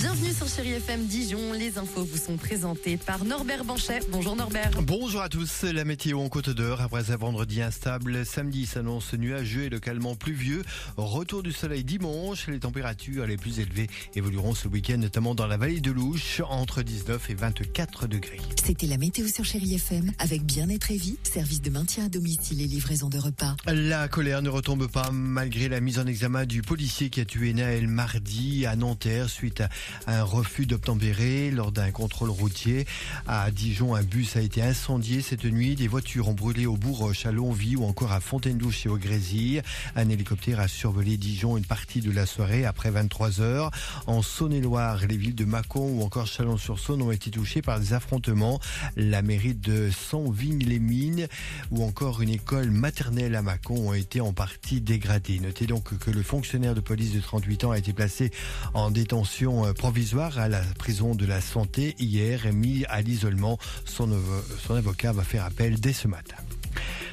Bienvenue sur Chéri FM Dijon. Les infos vous sont présentées par Norbert Banchet. Bonjour Norbert. Bonjour à tous. La météo en Côte d'Or après un vendredi instable. Samedi s'annonce nuageux et localement pluvieux. Retour du soleil dimanche. Les températures les plus élevées évolueront ce week-end, notamment dans la vallée de Louche, entre 19 et 24 degrés. C'était la météo sur Chérie FM avec Bien-être et Vie, service de maintien à domicile et livraison de repas. La colère ne retombe pas malgré la mise en examen du policier qui a tué Naël mardi à Nanterre suite à un refus d'obtempérer lors d'un contrôle routier. À Dijon, un bus a été incendié cette nuit. Des voitures ont brûlé au Bourroche, à Longvie ou encore à Fontaine-Douche et au Grésy. Un hélicoptère a survolé Dijon une partie de la soirée après 23 heures. En Saône-et-Loire, les villes de Mâcon ou encore Chalon-sur-Saône ont été touchées par des affrontements. La mairie de Sanvigne-les-Mines ou encore une école maternelle à Mâcon ont été en partie dégradées. Notez donc que le fonctionnaire de police de 38 ans a été placé en détention euh, provisoire à la prison de la santé hier et mis à l'isolement. Son, avo- son avocat va faire appel dès ce matin.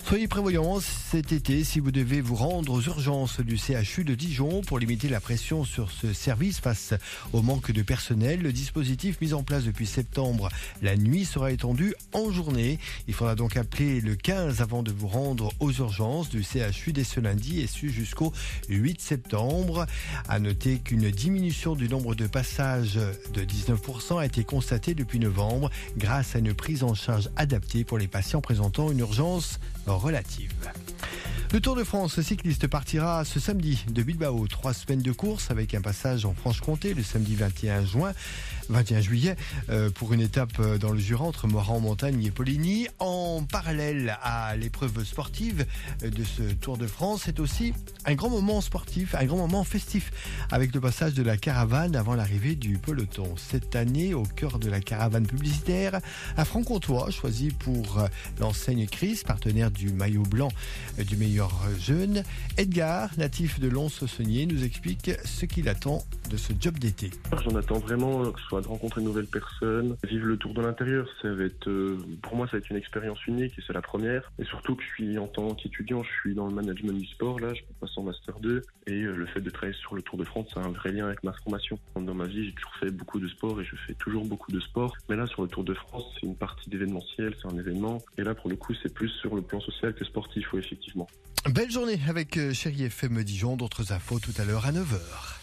Soyez prévoyants cet été si vous devez vous rendre aux urgences du CHU de Dijon pour limiter la pression sur ce service face au manque de personnel. Le dispositif mis en place depuis septembre, la nuit sera étendu en journée. Il faudra donc appeler le 15 avant de vous rendre aux urgences du CHU dès ce lundi et ce jusqu'au 8 septembre. À noter qu'une diminution du nombre de passages de 19% a été constatée depuis novembre grâce à une prise en charge adaptée pour les patients présentant une urgence relative. Le Tour de France cycliste partira ce samedi de Bilbao. Trois semaines de course avec un passage en Franche-Comté le samedi 21 juin, 21 juillet, euh, pour une étape euh, dans le Jura entre Moran-Montagne et Poligny. En parallèle à l'épreuve sportive euh, de ce Tour de France, c'est aussi un grand moment sportif, un grand moment festif avec le passage de la caravane avant l'arrivée du peloton. Cette année, au cœur de la caravane publicitaire, un franc-comtois choisi pour l'enseigne Chris, partenaire du maillot blanc du meilleur jeune. Edgar, natif de Lons-Saunier, nous explique ce qu'il attend de ce job d'été. J'en attends vraiment euh, que ce soit de rencontrer de nouvelles personnes, vivre le tour de l'intérieur. Ça va être, euh, pour moi, ça va être une expérience unique et c'est la première. Et surtout que je suis en tant qu'étudiant, je suis dans le management du sport là, je peux passer en master 2 et euh, le fait de travailler sur le Tour de France, ça a un vrai lien avec ma formation. Dans ma vie, j'ai toujours fait beaucoup de sport et je fais toujours beaucoup de sport. Mais là, sur le Tour de France, c'est une partie d'événementiel, c'est un événement. Et là, pour le coup, c'est plus sur le plan social que sportif, oui, effectivement. Belle journée avec euh, Chéri FM Dijon, d'autres infos tout à l'heure à 9h.